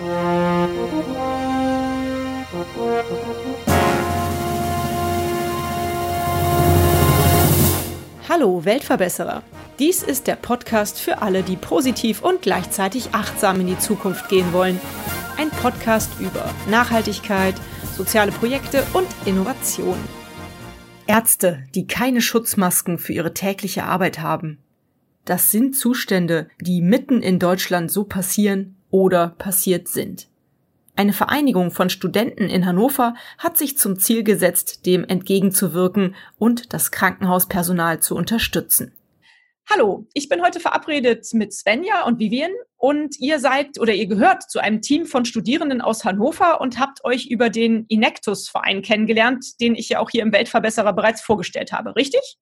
Hallo Weltverbesserer. Dies ist der Podcast für alle, die positiv und gleichzeitig achtsam in die Zukunft gehen wollen. Ein Podcast über Nachhaltigkeit, soziale Projekte und Innovation. Ärzte, die keine Schutzmasken für ihre tägliche Arbeit haben. Das sind Zustände, die mitten in Deutschland so passieren oder passiert sind. Eine Vereinigung von Studenten in Hannover hat sich zum Ziel gesetzt, dem entgegenzuwirken und das Krankenhauspersonal zu unterstützen. Hallo, ich bin heute verabredet mit Svenja und Vivian und ihr seid oder ihr gehört zu einem Team von Studierenden aus Hannover und habt euch über den Inectus-Verein kennengelernt, den ich ja auch hier im Weltverbesserer bereits vorgestellt habe, richtig?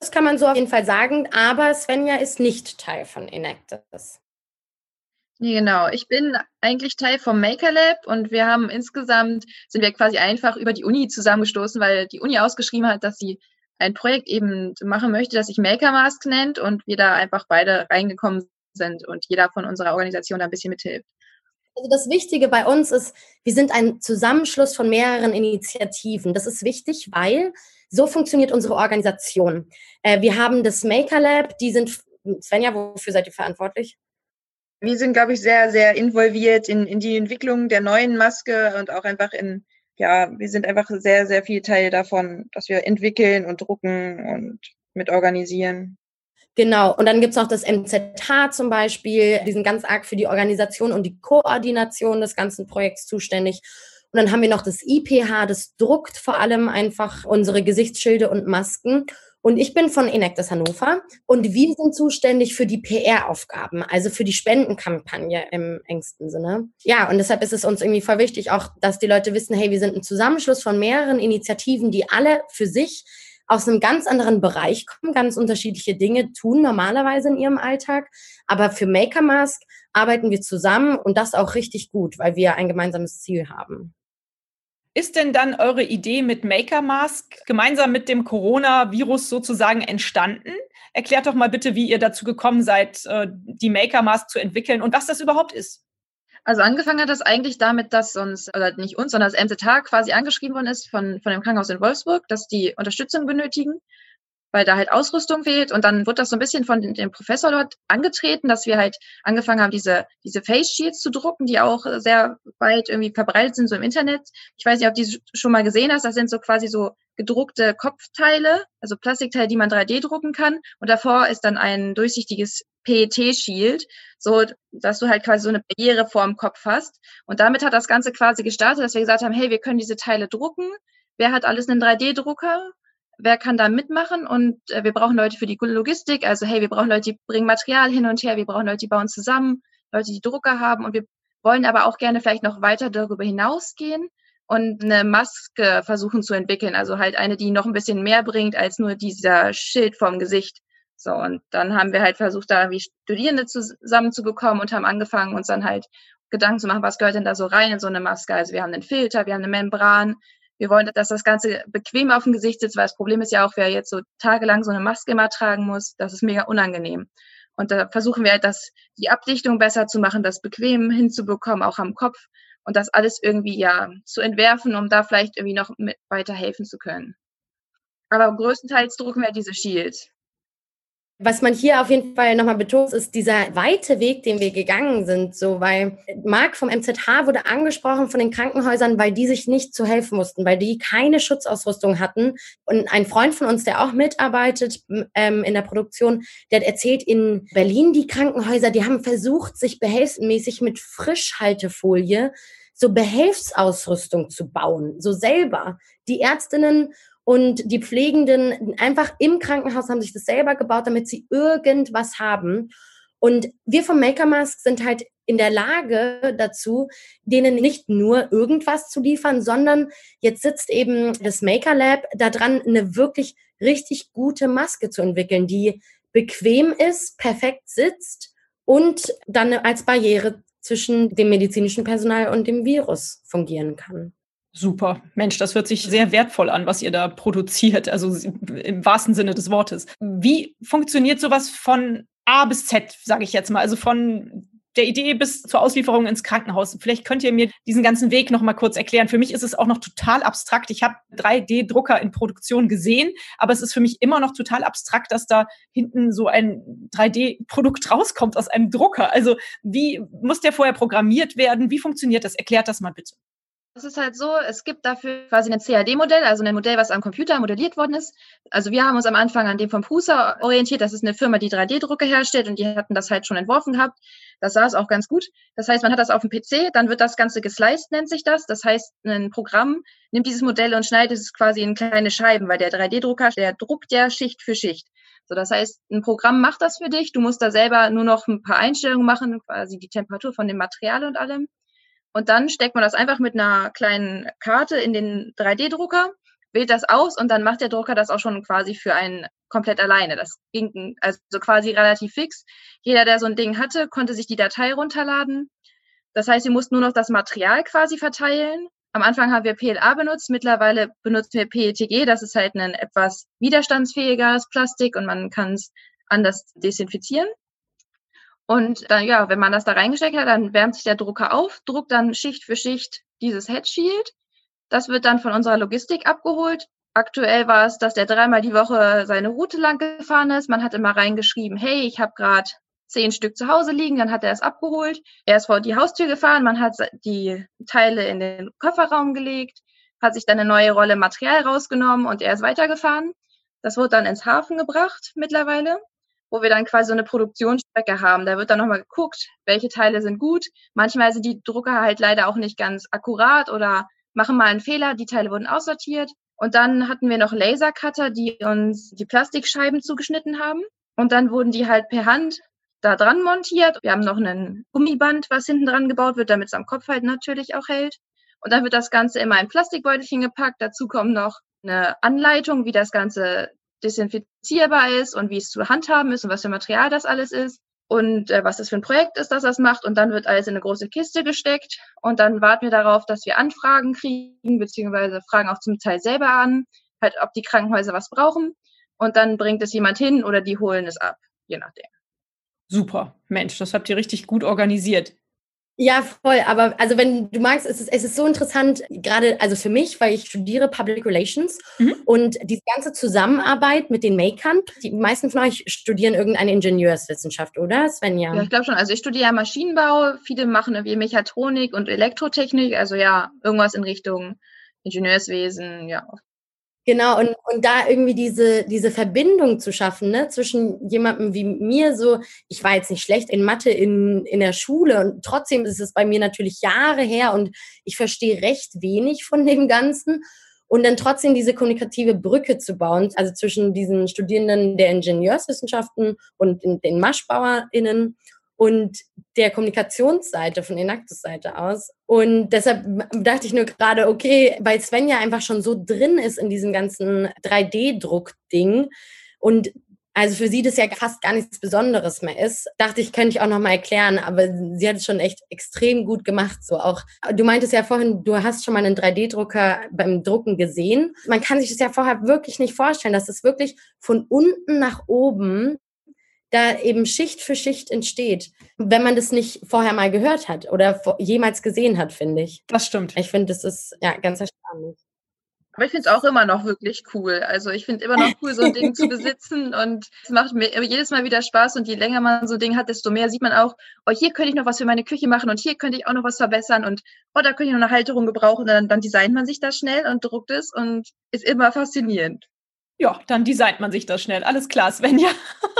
Das kann man so auf jeden Fall sagen, aber Svenja ist nicht Teil von Inectus. Genau. Ich bin eigentlich Teil vom Maker Lab und wir haben insgesamt, sind wir quasi einfach über die Uni zusammengestoßen, weil die Uni ausgeschrieben hat, dass sie ein Projekt eben machen möchte, das sich Maker Mask nennt und wir da einfach beide reingekommen sind und jeder von unserer Organisation da ein bisschen mithilft. Also das Wichtige bei uns ist, wir sind ein Zusammenschluss von mehreren Initiativen. Das ist wichtig, weil so funktioniert unsere Organisation. Äh, wir haben das Maker Lab, die sind, Svenja, wofür seid ihr verantwortlich? Wir sind, glaube ich, sehr, sehr involviert in, in die Entwicklung der neuen Maske und auch einfach in, ja, wir sind einfach sehr, sehr viel Teil davon, dass wir entwickeln und drucken und mit organisieren. Genau, und dann gibt es noch das MZH zum Beispiel, die sind ganz arg für die Organisation und die Koordination des ganzen Projekts zuständig. Und dann haben wir noch das IPH, das druckt vor allem einfach unsere Gesichtsschilde und Masken. Und ich bin von Enactus Hannover und wir sind zuständig für die PR-Aufgaben, also für die Spendenkampagne im engsten Sinne. Ja, und deshalb ist es uns irgendwie voll wichtig, auch, dass die Leute wissen, hey, wir sind ein Zusammenschluss von mehreren Initiativen, die alle für sich aus einem ganz anderen Bereich kommen, ganz unterschiedliche Dinge tun normalerweise in ihrem Alltag. Aber für Maker Mask arbeiten wir zusammen und das auch richtig gut, weil wir ein gemeinsames Ziel haben. Ist denn dann eure Idee mit Maker Mask gemeinsam mit dem Coronavirus sozusagen entstanden? Erklärt doch mal bitte, wie ihr dazu gekommen seid, äh, die Maker Mask zu entwickeln und was das überhaupt ist. Also angefangen hat das eigentlich damit, dass uns, oder nicht uns, sondern das MZH quasi angeschrieben worden ist von, von dem Krankenhaus in Wolfsburg, dass die Unterstützung benötigen, weil da halt Ausrüstung fehlt. Und dann wurde das so ein bisschen von dem Professor dort angetreten, dass wir halt angefangen haben, diese, diese Face Shields zu drucken, die auch sehr weit irgendwie verbreitet sind, so im Internet. Ich weiß nicht, ob du die schon mal gesehen hast. Das sind so quasi so gedruckte Kopfteile, also Plastikteile, die man 3D drucken kann. Und davor ist dann ein durchsichtiges PET-Shield, so dass du halt quasi so eine Barriere vor dem Kopf hast. Und damit hat das Ganze quasi gestartet, dass wir gesagt haben, hey, wir können diese Teile drucken. Wer hat alles einen 3D-Drucker? Wer kann da mitmachen? Und äh, wir brauchen Leute für die Logistik. Also, hey, wir brauchen Leute, die bringen Material hin und her. Wir brauchen Leute, die bauen zusammen. Leute, die Drucker haben. Und wir wollen aber auch gerne vielleicht noch weiter darüber hinausgehen und eine Maske versuchen zu entwickeln. Also halt eine, die noch ein bisschen mehr bringt als nur dieser Schild vorm Gesicht. So, und dann haben wir halt versucht, da wie Studierende zusammenzubekommen und haben angefangen, uns dann halt Gedanken zu machen, was gehört denn da so rein in so eine Maske? Also wir haben einen Filter, wir haben eine Membran. Wir wollen, dass das Ganze bequem auf dem Gesicht sitzt, weil das Problem ist ja auch, wer jetzt so tagelang so eine Maske immer tragen muss, das ist mega unangenehm. Und da versuchen wir halt, das, die Abdichtung besser zu machen, das bequem hinzubekommen, auch am Kopf und das alles irgendwie ja zu entwerfen, um da vielleicht irgendwie noch mit weiterhelfen zu können. Aber größtenteils drucken wir diese Shields. Was man hier auf jeden Fall nochmal betont, ist dieser weite Weg, den wir gegangen sind. So, weil Marc vom MZH wurde angesprochen von den Krankenhäusern, weil die sich nicht zu helfen mussten, weil die keine Schutzausrüstung hatten. Und ein Freund von uns, der auch mitarbeitet ähm, in der Produktion, der hat erzählt, in Berlin die Krankenhäuser, die haben versucht, sich behelfsmäßig mit Frischhaltefolie so Behelfsausrüstung zu bauen, so selber. Die Ärztinnen und die Pflegenden einfach im Krankenhaus haben sich das selber gebaut, damit sie irgendwas haben. Und wir vom Maker Mask sind halt in der Lage dazu, denen nicht nur irgendwas zu liefern, sondern jetzt sitzt eben das Maker Lab daran, eine wirklich richtig gute Maske zu entwickeln, die bequem ist, perfekt sitzt und dann als Barriere zwischen dem medizinischen Personal und dem Virus fungieren kann. Super. Mensch, das hört sich sehr wertvoll an, was ihr da produziert, also im wahrsten Sinne des Wortes. Wie funktioniert sowas von A bis Z, sage ich jetzt mal, also von der Idee bis zur Auslieferung ins Krankenhaus. Vielleicht könnt ihr mir diesen ganzen Weg noch mal kurz erklären. Für mich ist es auch noch total abstrakt. Ich habe 3D-Drucker in Produktion gesehen, aber es ist für mich immer noch total abstrakt, dass da hinten so ein 3D-Produkt rauskommt aus einem Drucker. Also wie muss der vorher programmiert werden? Wie funktioniert das? Erklärt das mal bitte. Es ist halt so, es gibt dafür quasi ein CAD-Modell, also ein Modell, was am Computer modelliert worden ist. Also wir haben uns am Anfang an dem vom Prusa orientiert. Das ist eine Firma, die 3D-Drucke herstellt und die hatten das halt schon entworfen gehabt. Das sah es auch ganz gut. Das heißt, man hat das auf dem PC, dann wird das Ganze gesliced, nennt sich das. Das heißt, ein Programm nimmt dieses Modell und schneidet es quasi in kleine Scheiben, weil der 3D-Drucker, der druckt ja Schicht für Schicht. So, das heißt, ein Programm macht das für dich. Du musst da selber nur noch ein paar Einstellungen machen, quasi die Temperatur von dem Material und allem. Und dann steckt man das einfach mit einer kleinen Karte in den 3D-Drucker, wählt das aus und dann macht der Drucker das auch schon quasi für einen komplett alleine. Das ging also quasi relativ fix. Jeder, der so ein Ding hatte, konnte sich die Datei runterladen. Das heißt, wir mussten nur noch das Material quasi verteilen. Am Anfang haben wir PLA benutzt, mittlerweile benutzen wir PETG. Das ist halt ein etwas widerstandsfähigeres Plastik und man kann es anders desinfizieren. Und dann, ja, wenn man das da reingesteckt hat, dann wärmt sich der Drucker auf, druckt dann Schicht für Schicht dieses Head Shield. Das wird dann von unserer Logistik abgeholt. Aktuell war es, dass der dreimal die Woche seine Route lang gefahren ist. Man hat immer reingeschrieben, hey, ich habe gerade zehn Stück zu Hause liegen, dann hat er es abgeholt. Er ist vor die Haustür gefahren, man hat die Teile in den Kofferraum gelegt, hat sich dann eine neue Rolle Material rausgenommen und er ist weitergefahren. Das wurde dann ins Hafen gebracht mittlerweile wo wir dann quasi so eine Produktionsstrecke haben. Da wird dann nochmal geguckt, welche Teile sind gut. Manchmal sind die Drucker halt leider auch nicht ganz akkurat oder machen mal einen Fehler. Die Teile wurden aussortiert. Und dann hatten wir noch Lasercutter, die uns die Plastikscheiben zugeschnitten haben. Und dann wurden die halt per Hand da dran montiert. Wir haben noch ein Gummiband, was hinten dran gebaut wird, damit es am Kopf halt natürlich auch hält. Und dann wird das Ganze immer in Plastikbeutelchen gepackt. Dazu kommt noch eine Anleitung, wie das Ganze desinfizierbar ist und wie es zu handhaben ist und was für Material das alles ist und äh, was das für ein Projekt ist, das das macht. Und dann wird alles in eine große Kiste gesteckt und dann warten wir darauf, dass wir Anfragen kriegen, beziehungsweise fragen auch zum Teil selber an, halt, ob die Krankenhäuser was brauchen. Und dann bringt es jemand hin oder die holen es ab, je nachdem. Super, Mensch, das habt ihr richtig gut organisiert. Ja, voll. Aber also wenn du magst, es ist, es ist so interessant, gerade also für mich, weil ich studiere Public Relations mhm. und die ganze Zusammenarbeit mit den Makern, die meisten von euch studieren irgendeine Ingenieurswissenschaft, oder Svenja? Ja, ich glaube schon. Also ich studiere Maschinenbau, viele machen irgendwie Mechatronik und Elektrotechnik, also ja, irgendwas in Richtung Ingenieurswesen, ja, Genau, und, und da irgendwie diese, diese Verbindung zu schaffen, ne, zwischen jemandem wie mir, so, ich war jetzt nicht schlecht in Mathe in, in der Schule und trotzdem ist es bei mir natürlich Jahre her und ich verstehe recht wenig von dem Ganzen. Und dann trotzdem diese kommunikative Brücke zu bauen, also zwischen diesen Studierenden der Ingenieurswissenschaften und den, den MaschbauerInnen und der Kommunikationsseite von Enactus-Seite aus. Und deshalb dachte ich nur gerade, okay, weil Sven ja einfach schon so drin ist in diesem ganzen 3D-Druck-Ding und also für sie das ja fast gar nichts Besonderes mehr ist, dachte ich, könnte ich auch nochmal erklären, aber sie hat es schon echt extrem gut gemacht. So auch, du meintest ja vorhin, du hast schon mal einen 3D-Drucker beim Drucken gesehen. Man kann sich das ja vorher wirklich nicht vorstellen, dass es wirklich von unten nach oben da eben Schicht für Schicht entsteht, wenn man das nicht vorher mal gehört hat oder jemals gesehen hat, finde ich. Das stimmt. Ich finde, das ist ja ganz erstaunlich. Aber ich finde es auch immer noch wirklich cool. Also ich finde immer noch cool, so ein Ding zu besitzen und es macht mir jedes Mal wieder Spaß und je länger man so ein Ding hat, desto mehr sieht man auch, oh, hier könnte ich noch was für meine Küche machen und hier könnte ich auch noch was verbessern und oh, da könnte ich noch eine Halterung gebrauchen. Und dann, dann designt man sich das schnell und druckt es und ist immer faszinierend. Ja, dann designt man sich das schnell. Alles klar, Svenja.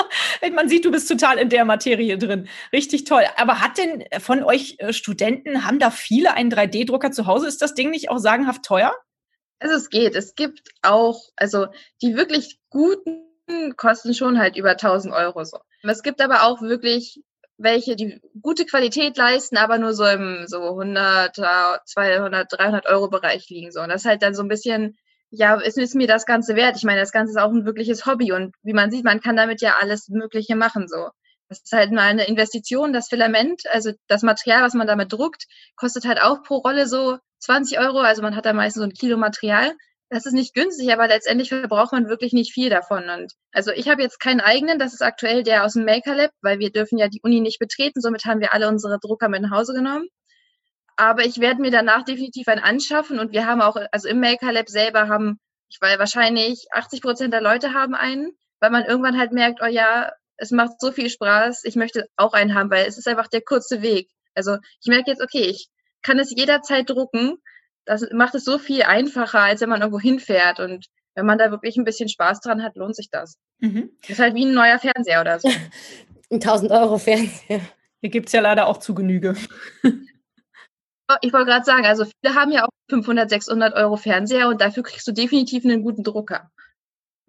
man sieht, du bist total in der Materie drin. Richtig toll. Aber hat denn von euch äh, Studenten, haben da viele einen 3D-Drucker zu Hause? Ist das Ding nicht auch sagenhaft teuer? Also es geht. Es gibt auch, also die wirklich guten kosten schon halt über 1000 Euro so. Es gibt aber auch wirklich welche, die gute Qualität leisten, aber nur so im so 100, 200, 300 Euro Bereich liegen so. Und das ist halt dann so ein bisschen ja, es ist mir das Ganze wert. Ich meine, das Ganze ist auch ein wirkliches Hobby und wie man sieht, man kann damit ja alles Mögliche machen, so. Das ist halt mal eine Investition. Das Filament, also das Material, was man damit druckt, kostet halt auch pro Rolle so 20 Euro. Also man hat da meistens so ein Kilo Material. das ist nicht günstig, aber letztendlich verbraucht man wirklich nicht viel davon. Und also ich habe jetzt keinen eigenen, das ist aktuell der aus dem Maker Lab, weil wir dürfen ja die Uni nicht betreten, somit haben wir alle unsere Drucker mit nach Hause genommen. Aber ich werde mir danach definitiv einen anschaffen und wir haben auch, also im Maker Lab selber haben, ich weiß wahrscheinlich 80 Prozent der Leute haben einen, weil man irgendwann halt merkt, oh ja, es macht so viel Spaß, ich möchte auch einen haben, weil es ist einfach der kurze Weg. Also ich merke jetzt, okay, ich kann es jederzeit drucken das macht es so viel einfacher, als wenn man irgendwo hinfährt. Und wenn man da wirklich ein bisschen Spaß dran hat, lohnt sich das. Mhm. Das ist halt wie ein neuer Fernseher oder so. ein 1000 Euro Fernseher. Hier gibt es ja leider auch zu Genüge. ich wollte gerade sagen, also viele haben ja auch 500, 600 Euro Fernseher und dafür kriegst du definitiv einen guten Drucker.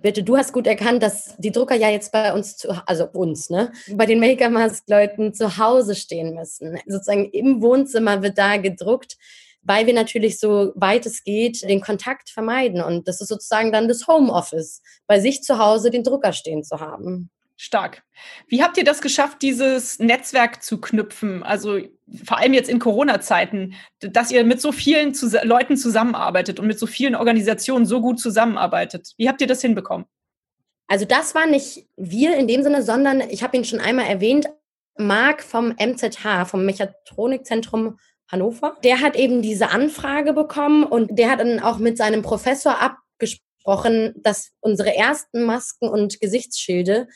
Bitte, du hast gut erkannt, dass die Drucker ja jetzt bei uns, zu, also uns, ne, bei den Maker-Mask-Leuten zu Hause stehen müssen. Sozusagen im Wohnzimmer wird da gedruckt weil wir natürlich so weit es geht den Kontakt vermeiden. Und das ist sozusagen dann das Homeoffice, bei sich zu Hause den Drucker stehen zu haben. Stark. Wie habt ihr das geschafft, dieses Netzwerk zu knüpfen? Also vor allem jetzt in Corona-Zeiten, dass ihr mit so vielen Zus Leuten zusammenarbeitet und mit so vielen Organisationen so gut zusammenarbeitet. Wie habt ihr das hinbekommen? Also das war nicht wir in dem Sinne, sondern ich habe ihn schon einmal erwähnt, Marc vom MZH, vom Mechatronikzentrum Hannover. Der hat eben diese Anfrage bekommen und der hat dann auch mit seinem Professor abgesprochen, dass unsere ersten Masken und Gesichtsschilde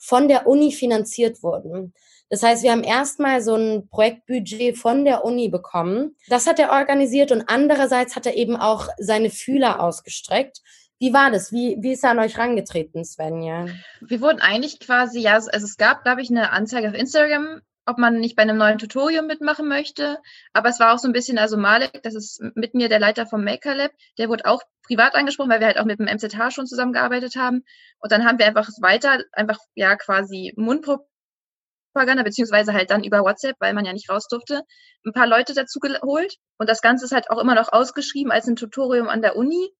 von der Uni finanziert wurden. Das heißt, wir haben erstmal so ein Projektbudget von der Uni bekommen. Das hat er organisiert und andererseits hat er eben auch seine Fühler ausgestreckt. Wie war das? Wie, wie ist er an euch rangetreten, Svenja? Wir wurden eigentlich quasi, ja, also es gab, glaube ich, eine Anzeige auf Instagram ob man nicht bei einem neuen Tutorial mitmachen möchte. Aber es war auch so ein bisschen, also Malek, das ist mit mir der Leiter vom Maker Lab, der wurde auch privat angesprochen, weil wir halt auch mit dem MZH schon zusammengearbeitet haben. Und dann haben wir einfach weiter, einfach ja quasi Mundpropaganda, beziehungsweise halt dann über WhatsApp, weil man ja nicht raus durfte, ein paar Leute dazu geholt. Und das Ganze ist halt auch immer noch ausgeschrieben als ein Tutorium an der Uni.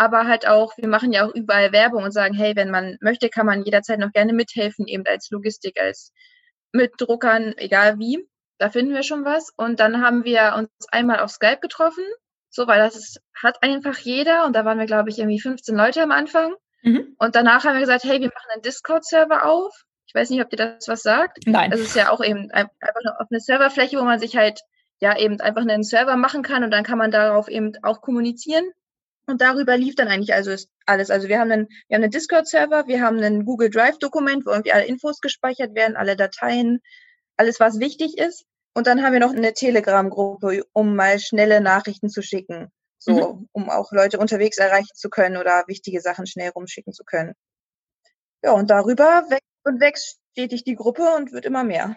Aber halt auch, wir machen ja auch überall Werbung und sagen, hey, wenn man möchte, kann man jederzeit noch gerne mithelfen, eben als Logistik, als mit Druckern, egal wie. Da finden wir schon was. Und dann haben wir uns einmal auf Skype getroffen. So, weil das ist, hat einfach jeder. Und da waren wir, glaube ich, irgendwie 15 Leute am Anfang. Mhm. Und danach haben wir gesagt, hey, wir machen einen Discord-Server auf. Ich weiß nicht, ob dir das was sagt. Nein. Das ist ja auch eben einfach eine offene Serverfläche, wo man sich halt ja eben einfach einen Server machen kann und dann kann man darauf eben auch kommunizieren. Und darüber lief dann eigentlich also alles. Also wir haben einen, wir haben einen Discord-Server, wir haben einen Google Drive-Dokument, wo irgendwie alle Infos gespeichert werden, alle Dateien, alles, was wichtig ist. Und dann haben wir noch eine Telegram-Gruppe, um mal schnelle Nachrichten zu schicken. So, mhm. um auch Leute unterwegs erreichen zu können oder wichtige Sachen schnell rumschicken zu können. Ja, und darüber wächst und wächst stetig die Gruppe und wird immer mehr.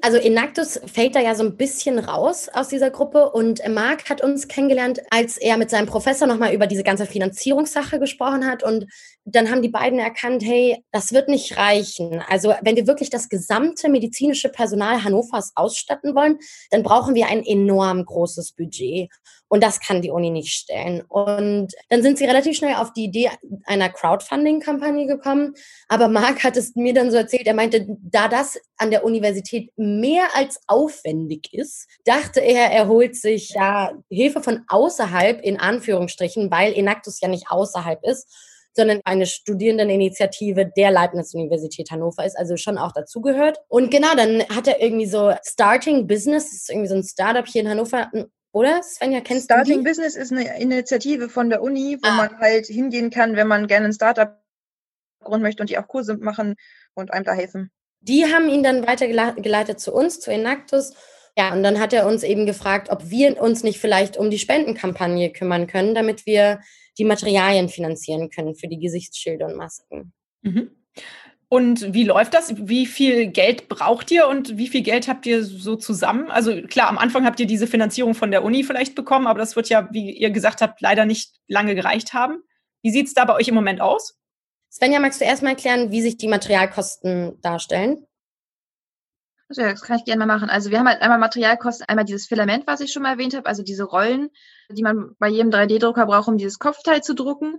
Also Enactus fällt da ja so ein bisschen raus aus dieser Gruppe und Marc hat uns kennengelernt, als er mit seinem Professor nochmal über diese ganze Finanzierungssache gesprochen hat und dann haben die beiden erkannt, hey, das wird nicht reichen. Also wenn wir wirklich das gesamte medizinische Personal Hannovers ausstatten wollen, dann brauchen wir ein enorm großes Budget. Und das kann die Uni nicht stellen. Und dann sind sie relativ schnell auf die Idee einer Crowdfunding-Kampagne gekommen. Aber Marc hat es mir dann so erzählt, er meinte, da das an der Universität mehr als aufwendig ist, dachte er, er holt sich da Hilfe von außerhalb, in Anführungsstrichen, weil Enactus ja nicht außerhalb ist sondern eine Studierendeninitiative der Leibniz-Universität Hannover ist, also schon auch dazugehört. Und genau, dann hat er irgendwie so Starting Business, das ist irgendwie so ein Startup hier in Hannover, oder? Svenja, kennst Starting du Starting Business ist eine Initiative von der Uni, wo ah. man halt hingehen kann, wenn man gerne ein Startup gründen möchte und die auch Kurse machen und einem da helfen. Die haben ihn dann weitergeleitet zu uns, zu Enactus. Ja, und dann hat er uns eben gefragt, ob wir uns nicht vielleicht um die Spendenkampagne kümmern können, damit wir die Materialien finanzieren können für die Gesichtsschilde und Masken. Mhm. Und wie läuft das? Wie viel Geld braucht ihr und wie viel Geld habt ihr so zusammen? Also klar, am Anfang habt ihr diese Finanzierung von der Uni vielleicht bekommen, aber das wird ja, wie ihr gesagt habt, leider nicht lange gereicht haben. Wie sieht es da bei euch im Moment aus? Svenja, magst du erstmal erklären, wie sich die Materialkosten darstellen? Ja, das kann ich gerne mal machen. Also wir haben halt einmal Materialkosten, einmal dieses Filament, was ich schon mal erwähnt habe, also diese Rollen, die man bei jedem 3D-Drucker braucht, um dieses Kopfteil zu drucken.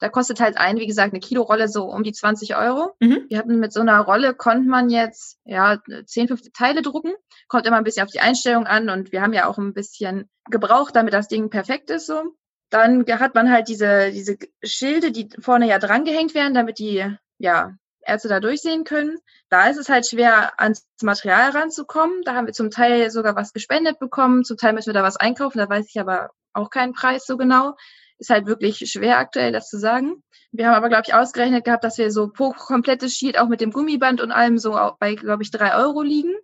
Da kostet halt ein, wie gesagt, eine Kilorolle so um die 20 Euro. Mhm. Wir hatten mit so einer Rolle konnte man jetzt ja 10, 15 Teile drucken. Kommt immer ein bisschen auf die Einstellung an und wir haben ja auch ein bisschen gebraucht, damit das Ding perfekt ist so. Dann hat man halt diese, diese Schilde, die vorne ja drangehängt werden, damit die ja, Ärzte da durchsehen können. Da ist es halt schwer, ans Material ranzukommen. Da haben wir zum Teil sogar was gespendet bekommen, zum Teil müssen wir da was einkaufen, da weiß ich aber auch keinen Preis so genau. Ist halt wirklich schwer aktuell, das zu sagen. Wir haben aber, glaube ich, ausgerechnet gehabt, dass wir so pro komplettes Sheet auch mit dem Gummiband und allem so bei, glaube ich, drei Euro liegen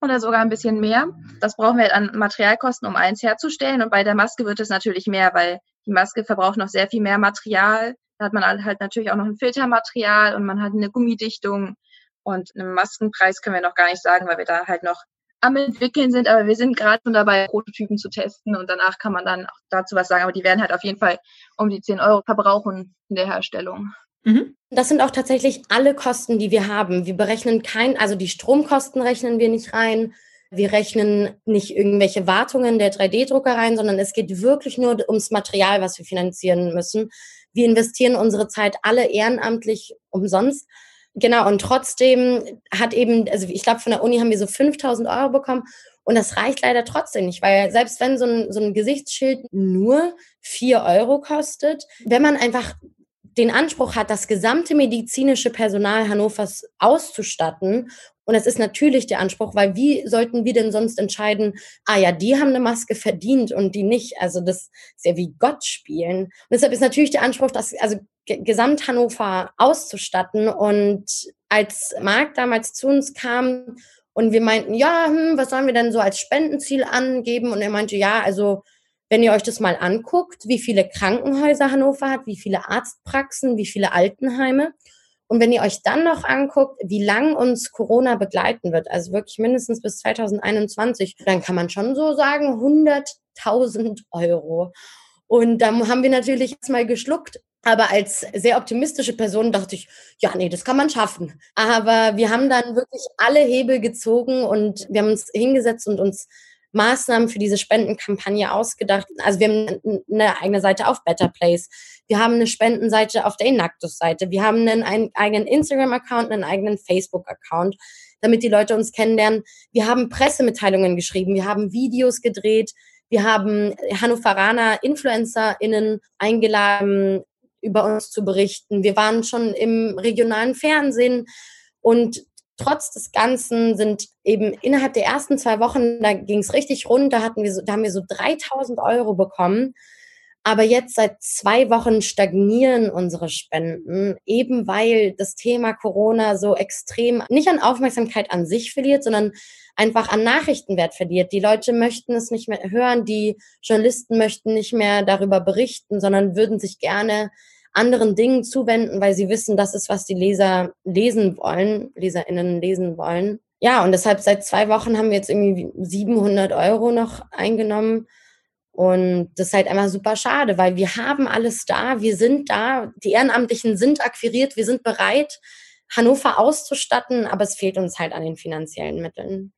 oder sogar ein bisschen mehr. Das brauchen wir halt an Materialkosten, um eins herzustellen. Und bei der Maske wird es natürlich mehr, weil die Maske verbraucht noch sehr viel mehr Material. Da hat man halt natürlich auch noch ein Filtermaterial und man hat eine Gummidichtung. Und einen Maskenpreis können wir noch gar nicht sagen, weil wir da halt noch am entwickeln sind, aber wir sind gerade schon dabei, Prototypen zu testen und danach kann man dann auch dazu was sagen. Aber die werden halt auf jeden Fall um die 10 Euro verbrauchen in der Herstellung. Mhm. Das sind auch tatsächlich alle Kosten, die wir haben. Wir berechnen kein, also die Stromkosten rechnen wir nicht rein. Wir rechnen nicht irgendwelche Wartungen der 3D-Drucker rein, sondern es geht wirklich nur ums Material, was wir finanzieren müssen. Wir investieren unsere Zeit alle ehrenamtlich umsonst. Genau, und trotzdem hat eben, also ich glaube, von der Uni haben wir so 5000 Euro bekommen und das reicht leider trotzdem nicht, weil selbst wenn so ein, so ein Gesichtsschild nur 4 Euro kostet, wenn man einfach den Anspruch hat, das gesamte medizinische Personal Hannovers auszustatten. Und das ist natürlich der Anspruch, weil wie sollten wir denn sonst entscheiden, ah ja, die haben eine Maske verdient und die nicht. Also das ist ja wie Gott spielen. Und deshalb ist natürlich der Anspruch, das also Gesamt Hannover auszustatten. Und als Marc damals zu uns kam und wir meinten, ja, hm, was sollen wir denn so als Spendenziel angeben? Und er meinte, ja, also wenn ihr euch das mal anguckt, wie viele Krankenhäuser Hannover hat, wie viele Arztpraxen, wie viele Altenheime. Und wenn ihr euch dann noch anguckt, wie lang uns Corona begleiten wird, also wirklich mindestens bis 2021, dann kann man schon so sagen, 100.000 Euro. Und da haben wir natürlich jetzt mal geschluckt. Aber als sehr optimistische Person dachte ich, ja, nee, das kann man schaffen. Aber wir haben dann wirklich alle Hebel gezogen und wir haben uns hingesetzt und uns Maßnahmen für diese Spendenkampagne ausgedacht. Also wir haben eine eigene Seite auf Better Place. Wir haben eine Spendenseite auf der Inactus-Seite. Wir haben einen eigenen Instagram-Account, einen eigenen Facebook-Account, damit die Leute uns kennenlernen. Wir haben Pressemitteilungen geschrieben. Wir haben Videos gedreht. Wir haben Hannoveraner InfluencerInnen eingeladen, über uns zu berichten. Wir waren schon im regionalen Fernsehen und trotz des Ganzen sind eben innerhalb der ersten zwei Wochen, da ging es richtig rund, da, hatten wir so, da haben wir so 3000 Euro bekommen. Aber jetzt seit zwei Wochen stagnieren unsere Spenden, eben weil das Thema Corona so extrem nicht an Aufmerksamkeit an sich verliert, sondern einfach an Nachrichtenwert verliert. Die Leute möchten es nicht mehr hören, die Journalisten möchten nicht mehr darüber berichten, sondern würden sich gerne anderen Dingen zuwenden, weil sie wissen, das ist, was die Leser lesen wollen, LeserInnen lesen wollen. Ja, und deshalb seit zwei Wochen haben wir jetzt irgendwie 700 Euro noch eingenommen. Und das ist halt einfach super schade, weil wir haben alles da, wir sind da, die Ehrenamtlichen sind akquiriert, wir sind bereit, Hannover auszustatten, aber es fehlt uns halt an den finanziellen Mitteln.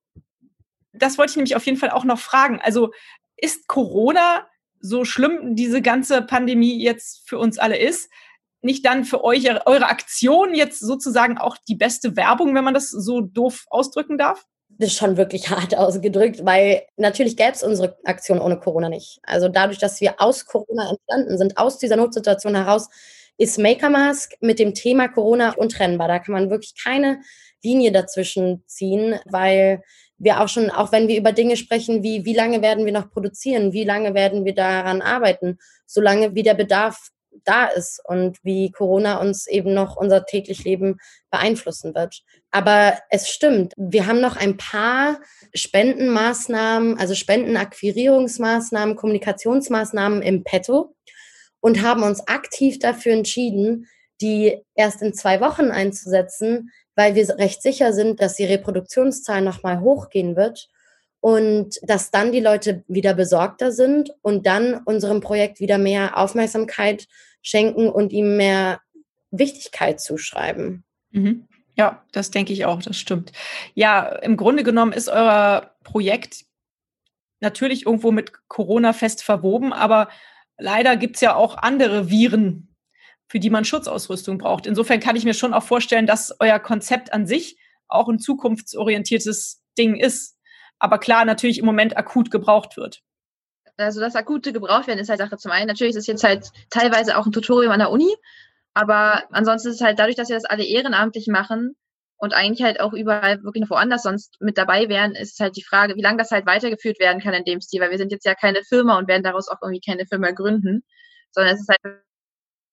Das wollte ich nämlich auf jeden Fall auch noch fragen. Also ist Corona so schlimm diese ganze Pandemie jetzt für uns alle ist, nicht dann für euch eure Aktion jetzt sozusagen auch die beste Werbung, wenn man das so doof ausdrücken darf? Das ist schon wirklich hart ausgedrückt, weil natürlich gäbe es unsere Aktion ohne Corona nicht. Also dadurch, dass wir aus Corona entstanden sind, aus dieser Notsituation heraus, ist Maker Mask mit dem Thema Corona untrennbar. Da kann man wirklich keine Linie dazwischen ziehen, weil wir auch schon, auch wenn wir über Dinge sprechen wie, wie lange werden wir noch produzieren, wie lange werden wir daran arbeiten, solange wie der Bedarf da ist und wie Corona uns eben noch unser täglich Leben beeinflussen wird. Aber es stimmt, wir haben noch ein paar Spendenmaßnahmen, also Spendenakquirierungsmaßnahmen, Kommunikationsmaßnahmen im Petto und haben uns aktiv dafür entschieden, die erst in zwei Wochen einzusetzen, weil wir recht sicher sind, dass die Reproduktionszahl nochmal hochgehen wird und dass dann die Leute wieder besorgter sind und dann unserem Projekt wieder mehr Aufmerksamkeit schenken und ihm mehr Wichtigkeit zuschreiben. Mhm. Ja, das denke ich auch, das stimmt. Ja, im Grunde genommen ist euer Projekt natürlich irgendwo mit Corona fest verwoben, aber leider gibt es ja auch andere Viren, für die man Schutzausrüstung braucht. Insofern kann ich mir schon auch vorstellen, dass euer Konzept an sich auch ein zukunftsorientiertes Ding ist. Aber klar, natürlich im Moment akut gebraucht wird. Also das akute Gebrauchtwerden ist halt Sache zum einen. Natürlich ist es jetzt halt teilweise auch ein Tutorium an der Uni, aber ansonsten ist es halt dadurch, dass wir das alle ehrenamtlich machen und eigentlich halt auch überall wirklich noch woanders sonst mit dabei wären, ist halt die Frage, wie lange das halt weitergeführt werden kann in dem Stil, weil wir sind jetzt ja keine Firma und werden daraus auch irgendwie keine Firma gründen, sondern es ist halt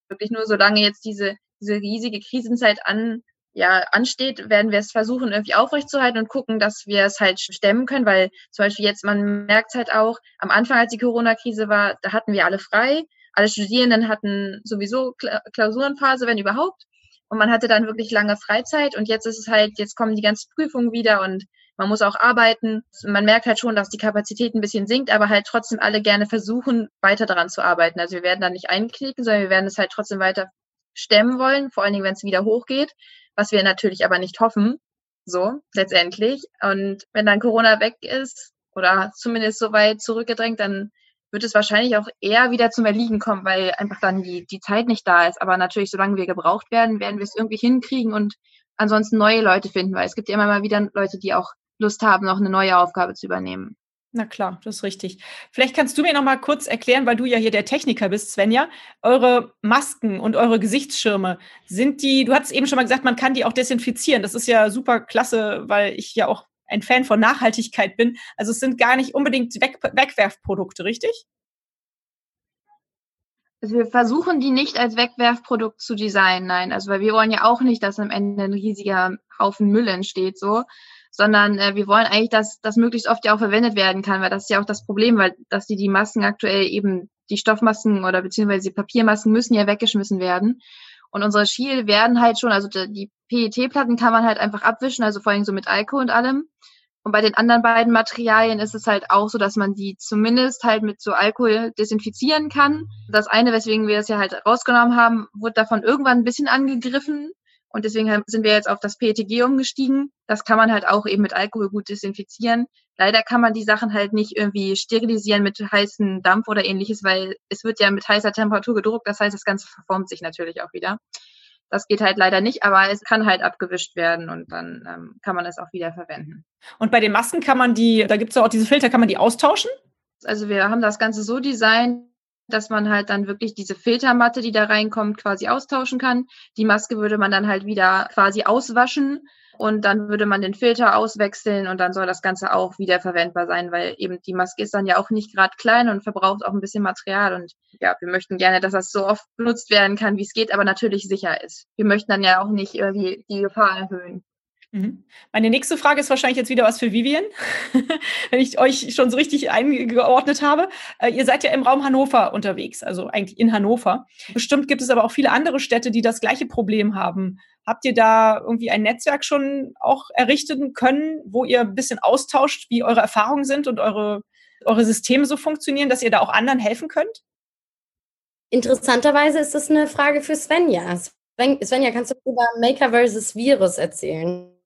wirklich nur, solange jetzt diese, diese riesige Krisenzeit an, ja, ansteht, werden wir es versuchen, irgendwie aufrechtzuerhalten und gucken, dass wir es halt stemmen können, weil zum Beispiel jetzt, man merkt halt auch, am Anfang, als die Corona-Krise war, da hatten wir alle frei. Alle Studierenden hatten sowieso Klausurenphase, wenn überhaupt. Und man hatte dann wirklich lange Freizeit und jetzt ist es halt, jetzt kommen die ganzen Prüfungen wieder und man muss auch arbeiten. Man merkt halt schon, dass die Kapazität ein bisschen sinkt, aber halt trotzdem alle gerne versuchen, weiter daran zu arbeiten. Also wir werden da nicht einknicken, sondern wir werden es halt trotzdem weiter stemmen wollen, vor allen Dingen, wenn es wieder hochgeht was wir natürlich aber nicht hoffen, so letztendlich. Und wenn dann Corona weg ist oder zumindest so weit zurückgedrängt, dann wird es wahrscheinlich auch eher wieder zum Erliegen kommen, weil einfach dann die, die Zeit nicht da ist. Aber natürlich, solange wir gebraucht werden, werden wir es irgendwie hinkriegen und ansonsten neue Leute finden, weil es gibt ja immer mal wieder Leute, die auch Lust haben, noch eine neue Aufgabe zu übernehmen. Na klar, das ist richtig. Vielleicht kannst du mir noch mal kurz erklären, weil du ja hier der Techniker bist, Svenja, eure Masken und eure Gesichtsschirme, sind die, du hattest eben schon mal gesagt, man kann die auch desinfizieren. Das ist ja super klasse, weil ich ja auch ein Fan von Nachhaltigkeit bin. Also es sind gar nicht unbedingt Weg Wegwerfprodukte, richtig? Also wir versuchen die nicht als Wegwerfprodukt zu designen, nein. Also weil wir wollen ja auch nicht, dass am Ende ein riesiger Haufen Müll entsteht, so sondern äh, wir wollen eigentlich, dass das möglichst oft ja auch verwendet werden kann, weil das ist ja auch das Problem, weil dass die die Masken aktuell eben die Stoffmasken oder beziehungsweise die Papiermasken müssen ja weggeschmissen werden. Und unsere Schiel werden halt schon, also die PET-Platten kann man halt einfach abwischen, also vor allem so mit Alkohol und allem. Und bei den anderen beiden Materialien ist es halt auch so, dass man die zumindest halt mit so Alkohol desinfizieren kann. Das eine, weswegen wir es ja halt rausgenommen haben, wurde davon irgendwann ein bisschen angegriffen. Und deswegen sind wir jetzt auf das PETG umgestiegen. Das kann man halt auch eben mit Alkohol gut desinfizieren. Leider kann man die Sachen halt nicht irgendwie sterilisieren mit heißem Dampf oder ähnliches, weil es wird ja mit heißer Temperatur gedruckt. Das heißt, das Ganze verformt sich natürlich auch wieder. Das geht halt leider nicht, aber es kann halt abgewischt werden und dann ähm, kann man es auch wieder verwenden. Und bei den Masken kann man die, da gibt es auch diese Filter, kann man die austauschen? Also wir haben das Ganze so designt, dass man halt dann wirklich diese Filtermatte, die da reinkommt, quasi austauschen kann. Die Maske würde man dann halt wieder quasi auswaschen und dann würde man den Filter auswechseln und dann soll das Ganze auch wieder verwendbar sein, weil eben die Maske ist dann ja auch nicht gerade klein und verbraucht auch ein bisschen Material und ja, wir möchten gerne, dass das so oft benutzt werden kann, wie es geht, aber natürlich sicher ist. Wir möchten dann ja auch nicht irgendwie die Gefahr erhöhen. Mhm. Meine nächste Frage ist wahrscheinlich jetzt wieder was für Vivian, wenn ich euch schon so richtig eingeordnet habe. Äh, ihr seid ja im Raum Hannover unterwegs, also eigentlich in Hannover. Bestimmt gibt es aber auch viele andere Städte, die das gleiche Problem haben. Habt ihr da irgendwie ein Netzwerk schon auch errichten können, wo ihr ein bisschen austauscht, wie eure Erfahrungen sind und eure, eure Systeme so funktionieren, dass ihr da auch anderen helfen könnt? Interessanterweise ist das eine Frage für Svenja. Svenja, kannst du über Maker versus Virus erzählen?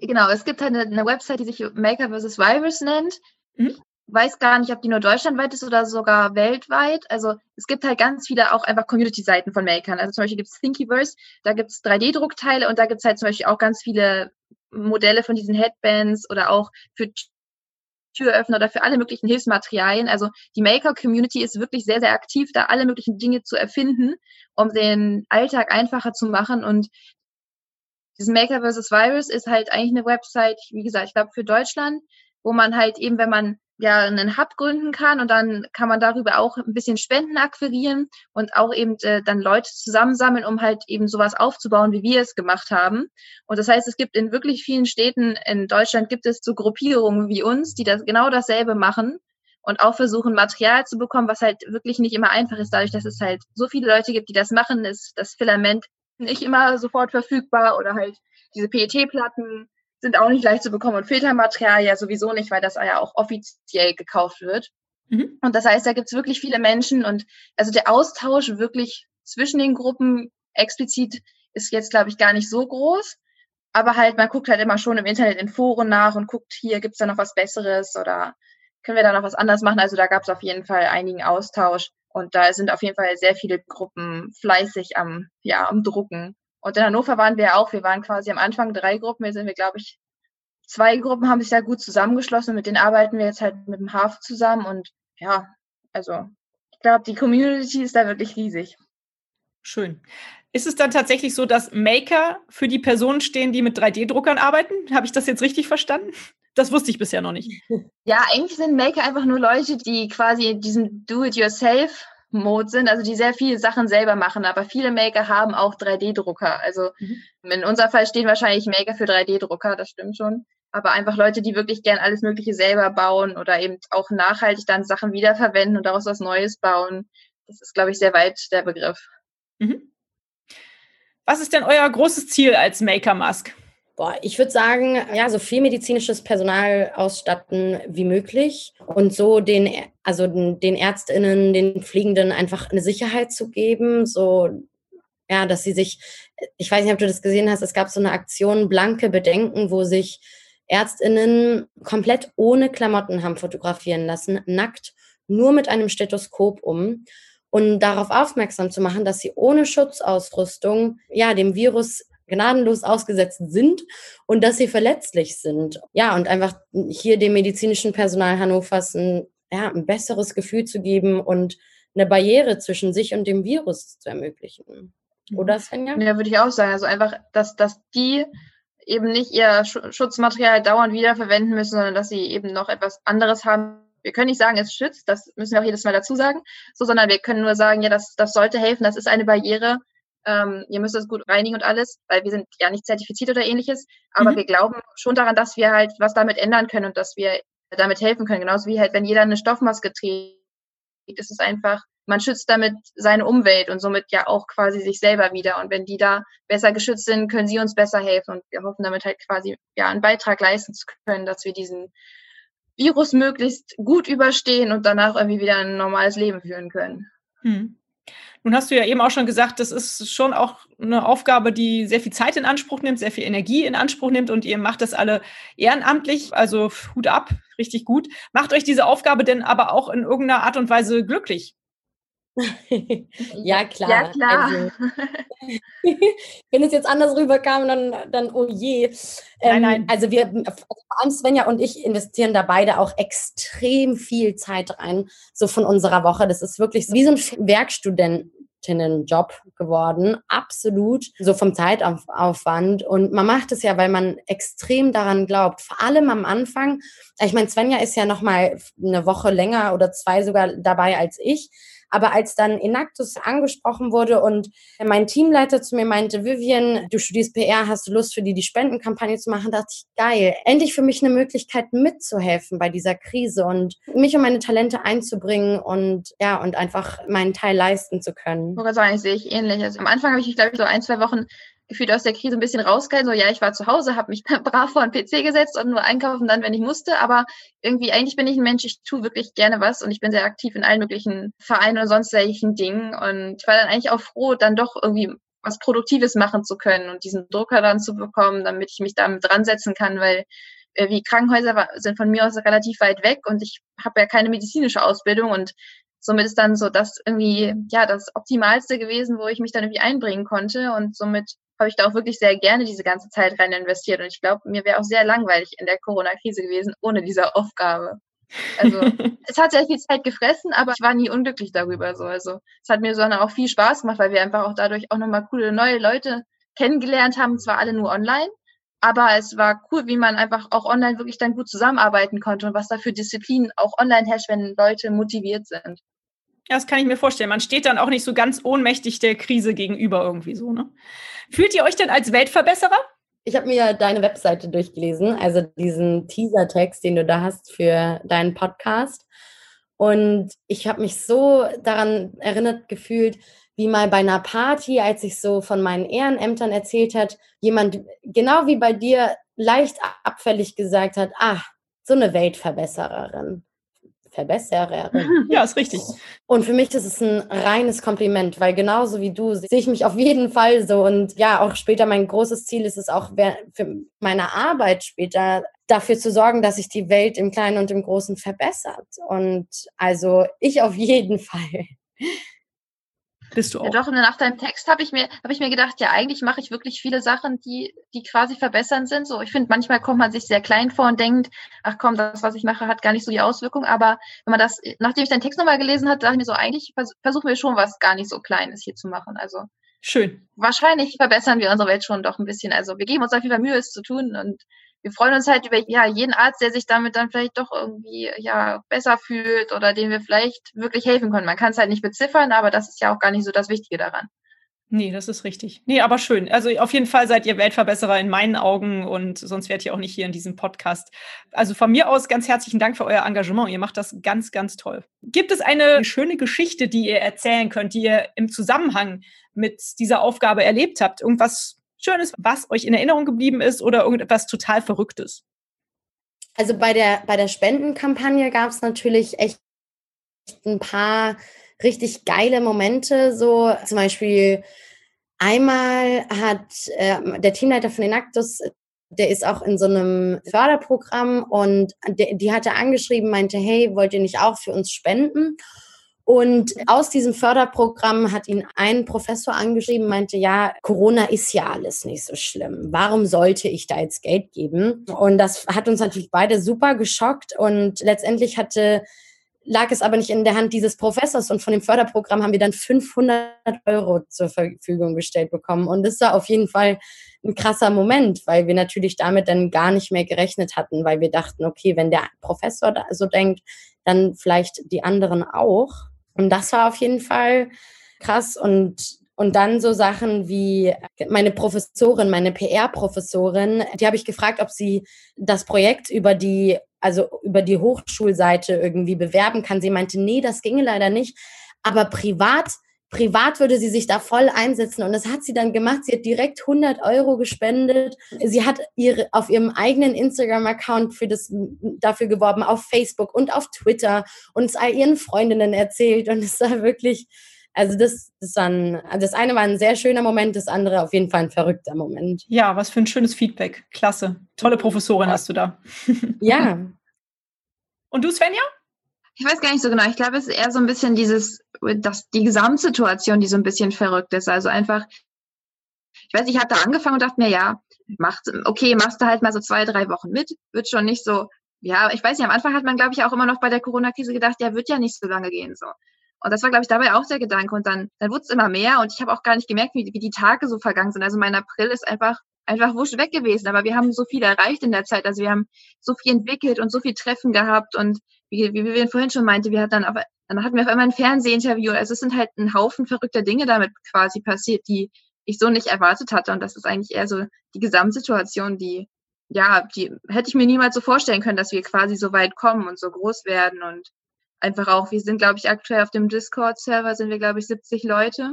Genau, es gibt halt eine, eine Website, die sich Maker vs. Virus nennt. Mhm. Weiß gar nicht, ob die nur deutschlandweit ist oder sogar weltweit. Also es gibt halt ganz viele auch einfach Community-Seiten von Makern. Also zum Beispiel gibt es Thinkiverse, da gibt es 3D-Druckteile und da gibt es halt zum Beispiel auch ganz viele Modelle von diesen Headbands oder auch für Türöffner oder für alle möglichen Hilfsmaterialien. Also die Maker-Community ist wirklich sehr, sehr aktiv, da alle möglichen Dinge zu erfinden, um den Alltag einfacher zu machen. Und dieses Maker vs. Virus ist halt eigentlich eine Website, wie gesagt, ich glaube für Deutschland, wo man halt eben, wenn man ja einen Hub gründen kann und dann kann man darüber auch ein bisschen Spenden akquirieren und auch eben äh, dann Leute zusammensammeln, um halt eben sowas aufzubauen, wie wir es gemacht haben. Und das heißt, es gibt in wirklich vielen Städten in Deutschland gibt es so Gruppierungen wie uns, die das genau dasselbe machen und auch versuchen, Material zu bekommen, was halt wirklich nicht immer einfach ist, dadurch, dass es halt so viele Leute gibt, die das machen, ist das Filament nicht immer sofort verfügbar oder halt diese PET-Platten sind auch nicht leicht zu bekommen und Filtermaterial ja sowieso nicht, weil das ja auch offiziell gekauft wird. Mhm. Und das heißt, da gibt es wirklich viele Menschen und also der Austausch wirklich zwischen den Gruppen explizit ist jetzt, glaube ich, gar nicht so groß. Aber halt, man guckt halt immer schon im Internet in Foren nach und guckt, hier gibt es da noch was Besseres oder können wir da noch was anderes machen. Also da gab es auf jeden Fall einigen Austausch. Und da sind auf jeden Fall sehr viele Gruppen fleißig am, ja, am Drucken. Und in Hannover waren wir auch, wir waren quasi am Anfang drei Gruppen, jetzt sind wir, glaube ich, zwei Gruppen haben sich da gut zusammengeschlossen. Mit denen arbeiten wir jetzt halt mit dem HAF zusammen. Und ja, also ich glaube, die Community ist da wirklich riesig. Schön. Ist es dann tatsächlich so, dass Maker für die Personen stehen, die mit 3D-Druckern arbeiten? Habe ich das jetzt richtig verstanden? Das wusste ich bisher noch nicht. Ja, eigentlich sind Maker einfach nur Leute, die quasi in diesem Do-it-yourself Mode sind, also die sehr viele Sachen selber machen, aber viele Maker haben auch 3D-Drucker. Also mhm. in unserem Fall stehen wahrscheinlich Maker für 3D-Drucker, das stimmt schon. Aber einfach Leute, die wirklich gern alles Mögliche selber bauen oder eben auch nachhaltig dann Sachen wiederverwenden und daraus was Neues bauen. Das ist, glaube ich, sehr weit der Begriff. Mhm. Was ist denn euer großes Ziel als Maker Mask? Boah, ich würde sagen, ja, so viel medizinisches Personal ausstatten wie möglich und so den, also den ÄrztInnen, den Fliegenden einfach eine Sicherheit zu geben, so, ja, dass sie sich, ich weiß nicht, ob du das gesehen hast, es gab so eine Aktion Blanke Bedenken, wo sich ÄrztInnen komplett ohne Klamotten haben fotografieren lassen, nackt, nur mit einem Stethoskop um und darauf aufmerksam zu machen, dass sie ohne Schutzausrüstung ja dem Virus gnadenlos ausgesetzt sind und dass sie verletzlich sind. Ja, und einfach hier dem medizinischen Personal Hannovers ein, ja, ein besseres Gefühl zu geben und eine Barriere zwischen sich und dem Virus zu ermöglichen. Oder Svenja? Ja, würde ich auch sagen. Also einfach, dass, dass die eben nicht ihr Schutzmaterial dauernd wiederverwenden müssen, sondern dass sie eben noch etwas anderes haben. Wir können nicht sagen, es schützt, das müssen wir auch jedes Mal dazu sagen, so, sondern wir können nur sagen, ja, das, das sollte helfen, das ist eine Barriere, ähm, ihr müsst das gut reinigen und alles, weil wir sind ja nicht zertifiziert oder ähnliches. Aber mhm. wir glauben schon daran, dass wir halt was damit ändern können und dass wir damit helfen können. Genauso wie halt, wenn jeder eine Stoffmaske trägt, ist es einfach, man schützt damit seine Umwelt und somit ja auch quasi sich selber wieder. Und wenn die da besser geschützt sind, können sie uns besser helfen. Und wir hoffen damit halt quasi ja einen Beitrag leisten zu können, dass wir diesen Virus möglichst gut überstehen und danach irgendwie wieder ein normales Leben führen können. Hm. Nun hast du ja eben auch schon gesagt, das ist schon auch eine Aufgabe, die sehr viel Zeit in Anspruch nimmt, sehr viel Energie in Anspruch nimmt und ihr macht das alle ehrenamtlich, also Hut ab, richtig gut. Macht euch diese Aufgabe denn aber auch in irgendeiner Art und Weise glücklich? ja, klar. Ja, klar. Also, wenn es jetzt anders rüberkam, dann, dann oh je. Ähm, nein, nein. Also wir, vor allem Svenja und ich investieren da beide auch extrem viel Zeit rein, so von unserer Woche. Das ist wirklich wie so ein Werkstudent, Job geworden, absolut, so vom Zeitaufwand. Und man macht es ja, weil man extrem daran glaubt. Vor allem am Anfang. Ich meine, Svenja ist ja noch mal eine Woche länger oder zwei sogar dabei als ich. Aber als dann Enactus angesprochen wurde und mein Teamleiter zu mir meinte, Vivian, du studierst PR, hast du Lust für die die Spendenkampagne zu machen, dachte ich, geil, endlich für mich eine Möglichkeit mitzuhelfen bei dieser Krise und mich und meine Talente einzubringen und ja, und einfach meinen Teil leisten zu können. Ich sagen, ich sehe ich ähnlich. Also am Anfang habe ich glaube ich, so ein, zwei Wochen gefühlt aus der Krise ein bisschen rausgehalten. So, ja, ich war zu Hause, habe mich brav vor den PC gesetzt und nur einkaufen dann, wenn ich musste. Aber irgendwie, eigentlich bin ich ein Mensch, ich tue wirklich gerne was und ich bin sehr aktiv in allen möglichen Vereinen und sonst solchen Dingen. Und ich war dann eigentlich auch froh, dann doch irgendwie was Produktives machen zu können und diesen Drucker dann zu bekommen, damit ich mich damit dran setzen kann, weil äh, wie Krankenhäuser sind von mir aus relativ weit weg und ich habe ja keine medizinische Ausbildung und somit ist dann so das irgendwie ja das Optimalste gewesen, wo ich mich dann irgendwie einbringen konnte und somit habe ich da auch wirklich sehr gerne diese ganze Zeit rein investiert. Und ich glaube, mir wäre auch sehr langweilig in der Corona-Krise gewesen ohne diese Aufgabe. Also es hat sehr viel Zeit gefressen, aber ich war nie unglücklich darüber. So. Also es hat mir sondern auch viel Spaß gemacht, weil wir einfach auch dadurch auch nochmal coole neue Leute kennengelernt haben. Zwar alle nur online, aber es war cool, wie man einfach auch online wirklich dann gut zusammenarbeiten konnte und was da für Disziplinen auch online herrscht, wenn Leute motiviert sind. Ja, das kann ich mir vorstellen. Man steht dann auch nicht so ganz ohnmächtig der Krise gegenüber irgendwie so, ne? Fühlt ihr euch denn als Weltverbesserer? Ich habe mir deine Webseite durchgelesen, also diesen Teaser-Text, den du da hast für deinen Podcast. Und ich habe mich so daran erinnert gefühlt, wie mal bei einer Party, als ich so von meinen Ehrenämtern erzählt hat, jemand genau wie bei dir leicht abfällig gesagt hat, ah, so eine Weltverbessererin. Verbessererin. Ja, ist richtig. Und für mich ist es ein reines Kompliment, weil genauso wie du sehe ich mich auf jeden Fall so. Und ja, auch später mein großes Ziel ist es auch für meine Arbeit später dafür zu sorgen, dass sich die Welt im Kleinen und im Großen verbessert. Und also ich auf jeden Fall. Bist du auch? Ja, doch, nach deinem Text habe ich mir, habe ich mir gedacht, ja, eigentlich mache ich wirklich viele Sachen, die, die quasi verbessern sind. So, ich finde, manchmal kommt man sich sehr klein vor und denkt, ach komm, das, was ich mache, hat gar nicht so die Auswirkung. Aber wenn man das, nachdem ich deinen Text nochmal gelesen habe, dachte ich mir so, eigentlich vers versuchen wir schon was gar nicht so Kleines hier zu machen. Also Schön. Wahrscheinlich verbessern wir unsere Welt schon doch ein bisschen. Also wir geben uns auf jeden Fall Mühe, es zu tun und wir freuen uns halt über ja, jeden Arzt, der sich damit dann vielleicht doch irgendwie ja, besser fühlt oder dem wir vielleicht wirklich helfen können. Man kann es halt nicht beziffern, aber das ist ja auch gar nicht so das Wichtige daran. Nee, das ist richtig. Nee, aber schön. Also auf jeden Fall seid ihr Weltverbesserer in meinen Augen und sonst wärt ihr auch nicht hier in diesem Podcast. Also von mir aus ganz herzlichen Dank für euer Engagement. Ihr macht das ganz, ganz toll. Gibt es eine schöne Geschichte, die ihr erzählen könnt, die ihr im Zusammenhang mit dieser Aufgabe erlebt habt? Irgendwas Schönes, was euch in Erinnerung geblieben ist oder irgendetwas total Verrücktes? Also bei der, bei der Spendenkampagne gab es natürlich echt ein paar richtig geile Momente. So zum Beispiel einmal hat äh, der Teamleiter von den Actus, der ist auch in so einem Förderprogramm und der, die hatte angeschrieben, meinte, hey, wollt ihr nicht auch für uns spenden? Und aus diesem Förderprogramm hat ihn ein Professor angeschrieben, meinte, ja, Corona ist ja alles nicht so schlimm. Warum sollte ich da jetzt Geld geben? Und das hat uns natürlich beide super geschockt. Und letztendlich hatte lag es aber nicht in der Hand dieses Professors und von dem Förderprogramm haben wir dann 500 Euro zur Verfügung gestellt bekommen. Und das war auf jeden Fall ein krasser Moment, weil wir natürlich damit dann gar nicht mehr gerechnet hatten, weil wir dachten, okay, wenn der Professor so denkt, dann vielleicht die anderen auch. Und das war auf jeden Fall krass und und dann so Sachen wie meine Professorin, meine PR-Professorin, die habe ich gefragt, ob sie das Projekt über die, also über die Hochschulseite irgendwie bewerben kann. Sie meinte, nee, das ginge leider nicht. Aber privat, privat würde sie sich da voll einsetzen. Und das hat sie dann gemacht. Sie hat direkt 100 Euro gespendet. Sie hat ihre, auf ihrem eigenen Instagram-Account für das, dafür geworben, auf Facebook und auf Twitter und es all ihren Freundinnen erzählt. Und es war wirklich, also das, das, dann, also das eine war ein sehr schöner Moment, das andere auf jeden Fall ein verrückter Moment. Ja, was für ein schönes Feedback. Klasse. Tolle Professorin hast du da. ja. Und du, Svenja? Ich weiß gar nicht so genau. Ich glaube, es ist eher so ein bisschen dieses, dass die Gesamtsituation, die so ein bisschen verrückt ist. Also einfach, ich weiß, ich hatte angefangen und dachte mir, ja, mach, okay, machst du halt mal so zwei, drei Wochen mit, wird schon nicht so, ja, ich weiß nicht, am Anfang hat man, glaube ich, auch immer noch bei der Corona-Krise gedacht, ja, wird ja nicht so lange gehen, so. Und das war, glaube ich, dabei auch der Gedanke. Und dann, dann wurde es immer mehr und ich habe auch gar nicht gemerkt, wie, wie die Tage so vergangen sind. Also mein April ist einfach, einfach wusch weg gewesen. Aber wir haben so viel erreicht in der Zeit. Also wir haben so viel entwickelt und so viel Treffen gehabt. Und wie, wie Vivian vorhin schon meinte, wir hatten dann, auf, dann hatten wir auf einmal ein Fernsehinterview. Also es sind halt ein Haufen verrückter Dinge damit quasi passiert, die ich so nicht erwartet hatte. Und das ist eigentlich eher so die Gesamtsituation, die, ja, die hätte ich mir niemals so vorstellen können, dass wir quasi so weit kommen und so groß werden und einfach auch, wir sind, glaube ich, aktuell auf dem Discord-Server sind wir, glaube ich, 70 Leute.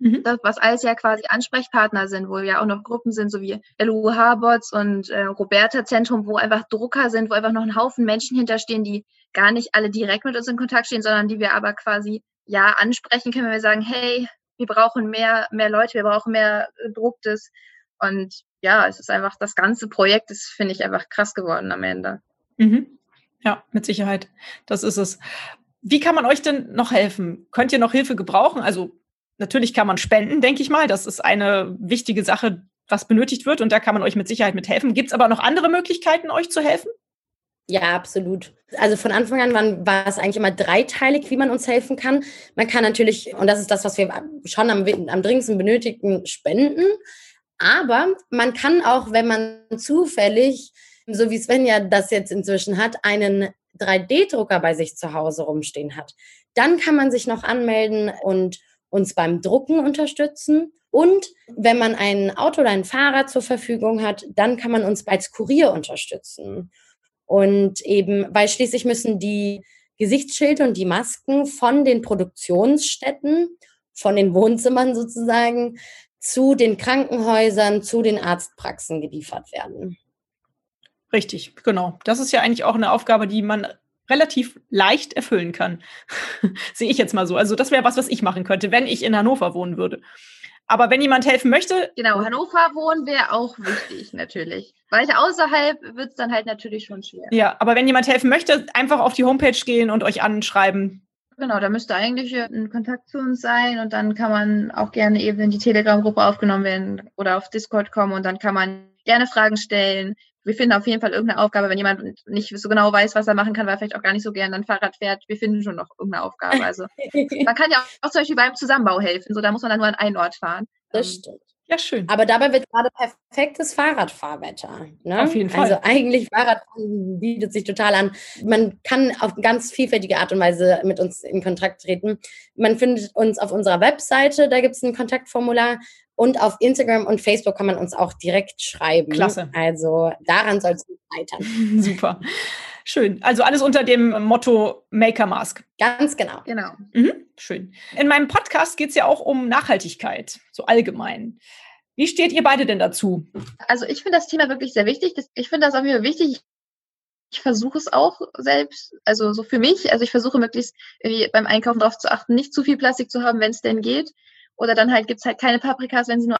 Mhm. Das, was alles ja quasi Ansprechpartner sind, wo ja auch noch Gruppen sind, so wie LUH-Bots und äh, Roberta-Zentrum, wo einfach Drucker sind, wo einfach noch ein Haufen Menschen hinterstehen, die gar nicht alle direkt mit uns in Kontakt stehen, sondern die wir aber quasi ja ansprechen können, wenn wir sagen, hey, wir brauchen mehr, mehr Leute, wir brauchen mehr Drucktes. Und ja, es ist einfach, das ganze Projekt ist, finde ich, einfach krass geworden am Ende. Mhm. Ja, mit Sicherheit. Das ist es. Wie kann man euch denn noch helfen? Könnt ihr noch Hilfe gebrauchen? Also natürlich kann man spenden, denke ich mal. Das ist eine wichtige Sache, was benötigt wird und da kann man euch mit Sicherheit mit helfen. Gibt es aber noch andere Möglichkeiten, euch zu helfen? Ja, absolut. Also von Anfang an war, war, es eigentlich immer dreiteilig, wie man uns helfen kann. Man kann natürlich, und das ist das, was wir schon am, am dringendsten benötigen, spenden. Aber man kann auch, wenn man zufällig so wie Svenja das jetzt inzwischen hat, einen 3D-Drucker bei sich zu Hause rumstehen hat. Dann kann man sich noch anmelden und uns beim Drucken unterstützen. Und wenn man ein Auto oder ein Fahrrad zur Verfügung hat, dann kann man uns als Kurier unterstützen. Und eben, weil schließlich müssen die Gesichtsschilde und die Masken von den Produktionsstätten, von den Wohnzimmern sozusagen, zu den Krankenhäusern, zu den Arztpraxen geliefert werden. Richtig, genau. Das ist ja eigentlich auch eine Aufgabe, die man relativ leicht erfüllen kann. Sehe ich jetzt mal so. Also das wäre was, was ich machen könnte, wenn ich in Hannover wohnen würde. Aber wenn jemand helfen möchte. Genau, Hannover wohnen wäre auch wichtig, natürlich. Weiter außerhalb wird es dann halt natürlich schon schwer. Ja, aber wenn jemand helfen möchte, einfach auf die Homepage gehen und euch anschreiben. Genau, da müsste eigentlich ein Kontakt zu uns sein und dann kann man auch gerne eben in die Telegram-Gruppe aufgenommen werden oder auf Discord kommen und dann kann man gerne Fragen stellen. Wir finden auf jeden Fall irgendeine Aufgabe, wenn jemand nicht so genau weiß, was er machen kann, weil er vielleicht auch gar nicht so gerne ein Fahrrad fährt. Wir finden schon noch irgendeine Aufgabe. Also man kann ja auch zum Beispiel beim Zusammenbau helfen. So, da muss man dann nur an einen Ort fahren. Das ähm, stimmt. Ja, schön. Aber dabei wird gerade perfektes Fahrradfahrwetter. Ne? Auf jeden Fall. Also eigentlich Fahrradfahren bietet sich total an. Man kann auf ganz vielfältige Art und Weise mit uns in Kontakt treten. Man findet uns auf unserer Webseite, da gibt es ein Kontaktformular. Und auf Instagram und Facebook kann man uns auch direkt schreiben. Klasse. Also daran soll es scheitern. Super. Schön. Also alles unter dem Motto Maker Mask. Ganz genau. Genau. Mhm. Schön. In meinem Podcast geht es ja auch um Nachhaltigkeit, so allgemein. Wie steht ihr beide denn dazu? Also ich finde das Thema wirklich sehr wichtig. Ich finde das auch immer wichtig. Ich versuche es auch selbst, also so für mich. Also ich versuche möglichst beim Einkaufen darauf zu achten, nicht zu viel Plastik zu haben, wenn es denn geht. Oder dann halt gibt es halt keine Paprikas, wenn sie nur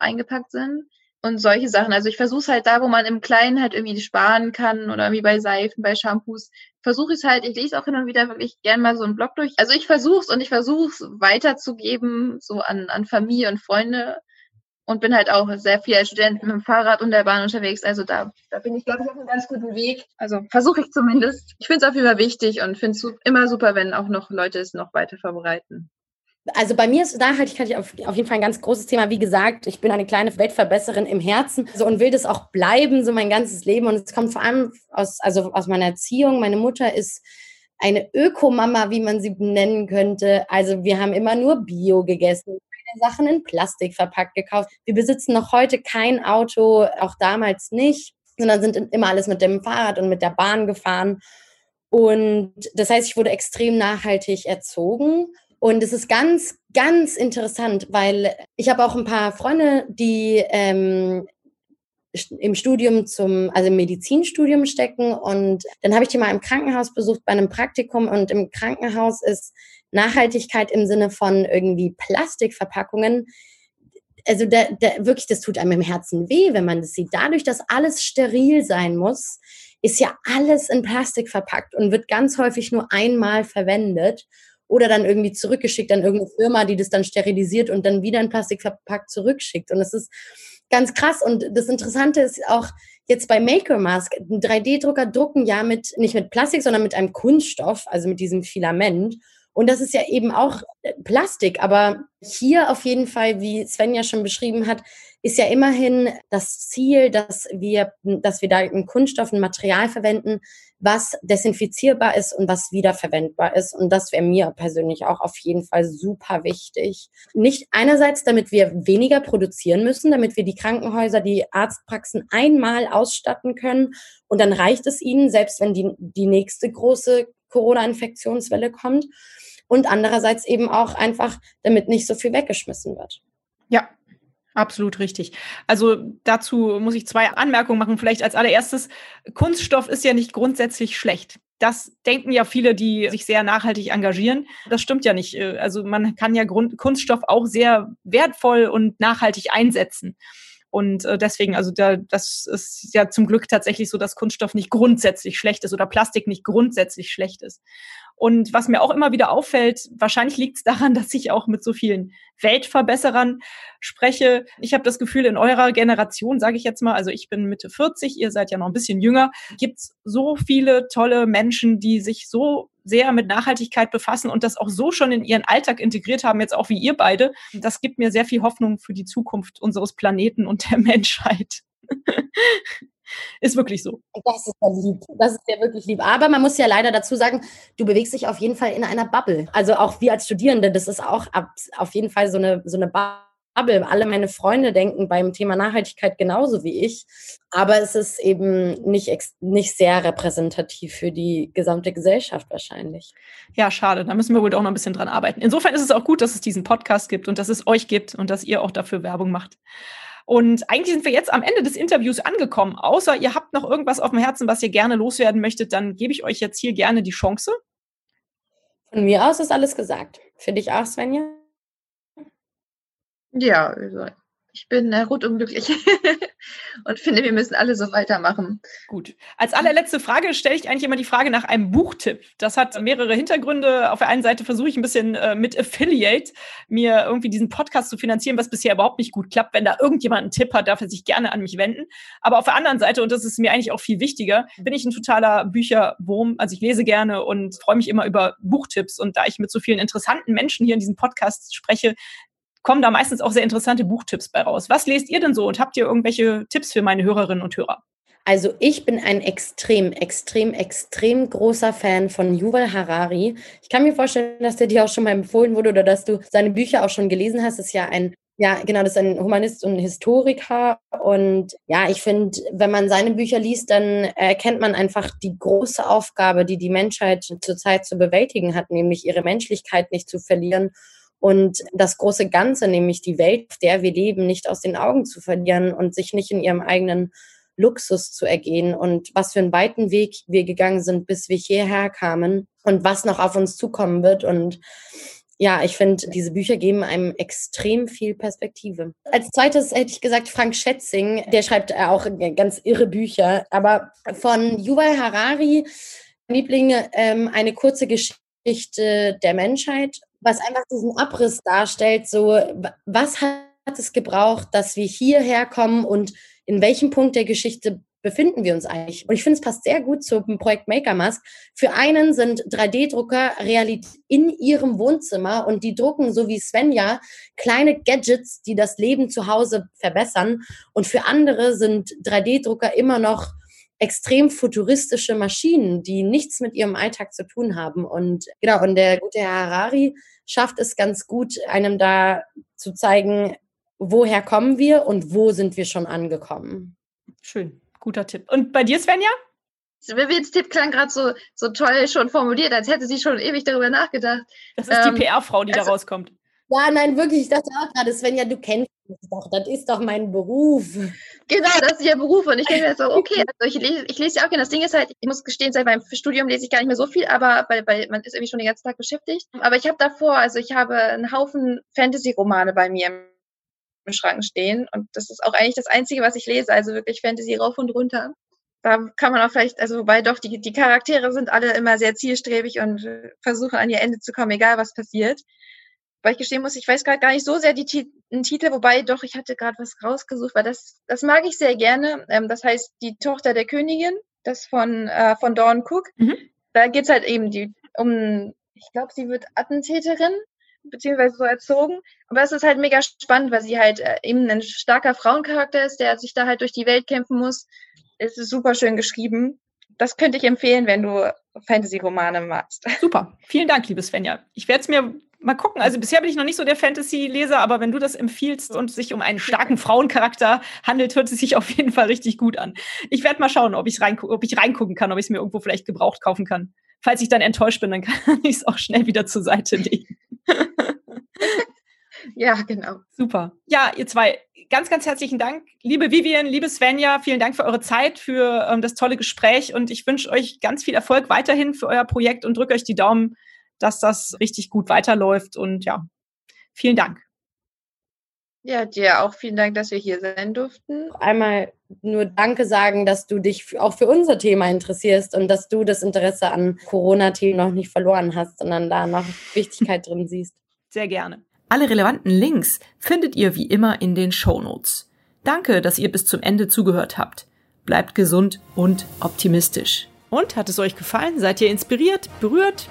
eingepackt sind und solche Sachen. Also ich versuche es halt da, wo man im Kleinen halt irgendwie sparen kann oder wie bei Seifen, bei Shampoos, versuche ich es halt, ich lese auch hin und wieder wirklich gern mal so einen Blog durch. Also ich versuche es und ich versuche es weiterzugeben, so an, an Familie und Freunde und bin halt auch sehr viel als Student mit dem Fahrrad und der Bahn unterwegs. Also da, da bin ich, glaube ich, auf einem ganz guten Weg. Also versuche ich zumindest. Ich finde es auf jeden Fall wichtig und finde es immer super, wenn auch noch Leute es noch weiter verbreiten. Also bei mir ist Nachhaltigkeit auf, auf jeden Fall ein ganz großes Thema. Wie gesagt, ich bin eine kleine Weltverbesserin im Herzen so, und will das auch bleiben, so mein ganzes Leben. Und es kommt vor allem aus, also aus meiner Erziehung. Meine Mutter ist eine Ökomama, wie man sie nennen könnte. Also wir haben immer nur Bio gegessen, Sachen in Plastik verpackt gekauft. Wir besitzen noch heute kein Auto, auch damals nicht, sondern sind immer alles mit dem Fahrrad und mit der Bahn gefahren. Und das heißt, ich wurde extrem nachhaltig erzogen. Und es ist ganz, ganz interessant, weil ich habe auch ein paar Freunde, die ähm, im Studium zum, also im Medizinstudium stecken. Und dann habe ich die mal im Krankenhaus besucht bei einem Praktikum. Und im Krankenhaus ist Nachhaltigkeit im Sinne von irgendwie Plastikverpackungen. Also da, da, wirklich, das tut einem im Herzen weh, wenn man das sieht. Dadurch, dass alles steril sein muss, ist ja alles in Plastik verpackt und wird ganz häufig nur einmal verwendet oder dann irgendwie zurückgeschickt an irgendeine Firma, die das dann sterilisiert und dann wieder in Plastik verpackt zurückschickt. Und es ist ganz krass. Und das Interessante ist auch jetzt bei Maker Mask, ein 3D-Drucker drucken ja mit, nicht mit Plastik, sondern mit einem Kunststoff, also mit diesem Filament. Und das ist ja eben auch Plastik. Aber hier auf jeden Fall, wie Sven ja schon beschrieben hat, ist ja immerhin das Ziel, dass wir, dass wir da ein Kunststoff, ein Material verwenden, was desinfizierbar ist und was wiederverwendbar ist. Und das wäre mir persönlich auch auf jeden Fall super wichtig. Nicht einerseits, damit wir weniger produzieren müssen, damit wir die Krankenhäuser, die Arztpraxen einmal ausstatten können und dann reicht es ihnen, selbst wenn die, die nächste große Corona-Infektionswelle kommt. Und andererseits eben auch einfach, damit nicht so viel weggeschmissen wird. Ja, Absolut richtig. Also dazu muss ich zwei Anmerkungen machen. Vielleicht als allererstes, Kunststoff ist ja nicht grundsätzlich schlecht. Das denken ja viele, die sich sehr nachhaltig engagieren. Das stimmt ja nicht. Also man kann ja Grund Kunststoff auch sehr wertvoll und nachhaltig einsetzen. Und äh, deswegen, also da, das ist ja zum Glück tatsächlich so, dass Kunststoff nicht grundsätzlich schlecht ist oder Plastik nicht grundsätzlich schlecht ist. Und was mir auch immer wieder auffällt, wahrscheinlich liegt es daran, dass ich auch mit so vielen Weltverbesserern spreche. Ich habe das Gefühl, in eurer Generation, sage ich jetzt mal, also ich bin Mitte 40, ihr seid ja noch ein bisschen jünger, gibt's so viele tolle Menschen, die sich so sehr mit Nachhaltigkeit befassen und das auch so schon in ihren Alltag integriert haben, jetzt auch wie ihr beide. Das gibt mir sehr viel Hoffnung für die Zukunft unseres Planeten und der Menschheit. Ist wirklich so. Das ist ja lieb. Das ist ja wirklich lieb. Aber man muss ja leider dazu sagen, du bewegst dich auf jeden Fall in einer Bubble. Also auch wir als Studierende, das ist auch auf jeden Fall so eine, so eine Bubble. Alle meine Freunde denken beim Thema Nachhaltigkeit genauso wie ich. Aber es ist eben nicht, nicht sehr repräsentativ für die gesamte Gesellschaft wahrscheinlich. Ja, schade. Da müssen wir wohl auch noch ein bisschen dran arbeiten. Insofern ist es auch gut, dass es diesen Podcast gibt und dass es euch gibt und dass ihr auch dafür Werbung macht. Und eigentlich sind wir jetzt am Ende des Interviews angekommen. Außer ihr habt noch irgendwas auf dem Herzen, was ihr gerne loswerden möchtet, dann gebe ich euch jetzt hier gerne die Chance. Von mir aus ist alles gesagt. Für dich auch, Svenja? Ja, also Ich bin äh, rundum glücklich und finde, wir müssen alle so weitermachen. Gut. Als allerletzte Frage stelle ich eigentlich immer die Frage nach einem Buchtipp. Das hat mehrere Hintergründe. Auf der einen Seite versuche ich ein bisschen äh, mit Affiliate mir irgendwie diesen Podcast zu finanzieren, was bisher überhaupt nicht gut klappt. Wenn da irgendjemand einen Tipp hat, darf er sich gerne an mich wenden. Aber auf der anderen Seite, und das ist mir eigentlich auch viel wichtiger, bin ich ein totaler Bücherwurm. Also ich lese gerne und freue mich immer über Buchtipps. Und da ich mit so vielen interessanten Menschen hier in diesem Podcast spreche, kommen da meistens auch sehr interessante Buchtipps bei raus. Was lest ihr denn so und habt ihr irgendwelche Tipps für meine Hörerinnen und Hörer? Also ich bin ein extrem, extrem, extrem großer Fan von Yuval Harari. Ich kann mir vorstellen, dass der dir auch schon mal empfohlen wurde oder dass du seine Bücher auch schon gelesen hast. Das ist ja ein, ja, genau, das ist ein Humanist und Historiker. Und ja, ich finde, wenn man seine Bücher liest, dann erkennt man einfach die große Aufgabe, die die Menschheit zurzeit zu bewältigen hat, nämlich ihre Menschlichkeit nicht zu verlieren und das große Ganze, nämlich die Welt, auf der wir leben, nicht aus den Augen zu verlieren und sich nicht in ihrem eigenen Luxus zu ergehen und was für einen weiten Weg wir gegangen sind, bis wir hierher kamen und was noch auf uns zukommen wird. Und ja, ich finde, diese Bücher geben einem extrem viel Perspektive. Als zweites hätte ich gesagt, Frank Schätzing, der schreibt auch ganz irre Bücher, aber von Yuval Harari, Lieblinge, ähm, eine kurze Geschichte der Menschheit was einfach diesen Abriss darstellt, so was hat es gebraucht, dass wir hierher kommen und in welchem Punkt der Geschichte befinden wir uns eigentlich? Und ich finde, es passt sehr gut zum Projekt Maker Mask. Für einen sind 3D-Drucker Realität in ihrem Wohnzimmer und die drucken, so wie Svenja, kleine Gadgets, die das Leben zu Hause verbessern. Und für andere sind 3D-Drucker immer noch extrem futuristische Maschinen, die nichts mit ihrem Alltag zu tun haben. Und genau, und der gute Herr Harari schafft es ganz gut, einem da zu zeigen, woher kommen wir und wo sind wir schon angekommen. Schön, guter Tipp. Und bei dir, Svenja? Vivians Tipp klang gerade so, so toll schon formuliert, als hätte sie schon ewig darüber nachgedacht. Das ist ähm, die PR-Frau, die also, da rauskommt. Ja, nein, wirklich, ich dachte auch gerade, Svenja, du kennst mich doch, das ist doch mein Beruf. Genau, das ist ihr Beruf. Und ich denke mir so, okay, also ich lese, ich lese ja auch gerne. Das Ding ist halt, ich muss gestehen, seit meinem Studium lese ich gar nicht mehr so viel, aber weil, weil man ist irgendwie schon den ganzen Tag beschäftigt. Aber ich habe davor, also ich habe einen Haufen Fantasy-Romane bei mir im Schrank stehen. Und das ist auch eigentlich das Einzige, was ich lese. Also wirklich Fantasy rauf und runter. Da kann man auch vielleicht, also wobei doch, die, die Charaktere sind alle immer sehr zielstrebig und versuchen an ihr Ende zu kommen, egal was passiert weil ich gestehen muss, ich weiß gerade gar nicht so sehr die den Titel, wobei doch, ich hatte gerade was rausgesucht, weil das, das mag ich sehr gerne. Ähm, das heißt Die Tochter der Königin, das von, äh, von Dawn Cook. Mhm. Da geht's halt eben die, um, ich glaube, sie wird Attentäterin, beziehungsweise so erzogen. Aber es ist halt mega spannend, weil sie halt äh, eben ein starker Frauencharakter ist, der sich da halt durch die Welt kämpfen muss. Es ist super schön geschrieben. Das könnte ich empfehlen, wenn du Fantasy-Romane magst. Super. Vielen Dank, liebe Svenja. Ich werde es mir mal gucken. Also bisher bin ich noch nicht so der Fantasy-Leser, aber wenn du das empfiehlst und sich um einen starken Frauencharakter handelt, hört es sich auf jeden Fall richtig gut an. Ich werde mal schauen, ob, ich's reingu ob ich reingucken kann, ob ich es mir irgendwo vielleicht gebraucht kaufen kann. Falls ich dann enttäuscht bin, dann kann ich es auch schnell wieder zur Seite legen. Ja, genau. Super. Ja, ihr zwei, ganz, ganz herzlichen Dank. Liebe Vivian, liebe Svenja, vielen Dank für eure Zeit, für ähm, das tolle Gespräch und ich wünsche euch ganz viel Erfolg weiterhin für euer Projekt und drücke euch die Daumen, dass das richtig gut weiterläuft. Und ja, vielen Dank. Ja, dir auch vielen Dank, dass wir hier sein durften. Einmal nur Danke sagen, dass du dich auch für unser Thema interessierst und dass du das Interesse an Corona-Themen noch nicht verloren hast, sondern da noch Wichtigkeit drin siehst. Sehr gerne. Alle relevanten Links findet ihr wie immer in den Show Notes. Danke, dass ihr bis zum Ende zugehört habt. Bleibt gesund und optimistisch. Und hat es euch gefallen? Seid ihr inspiriert, berührt?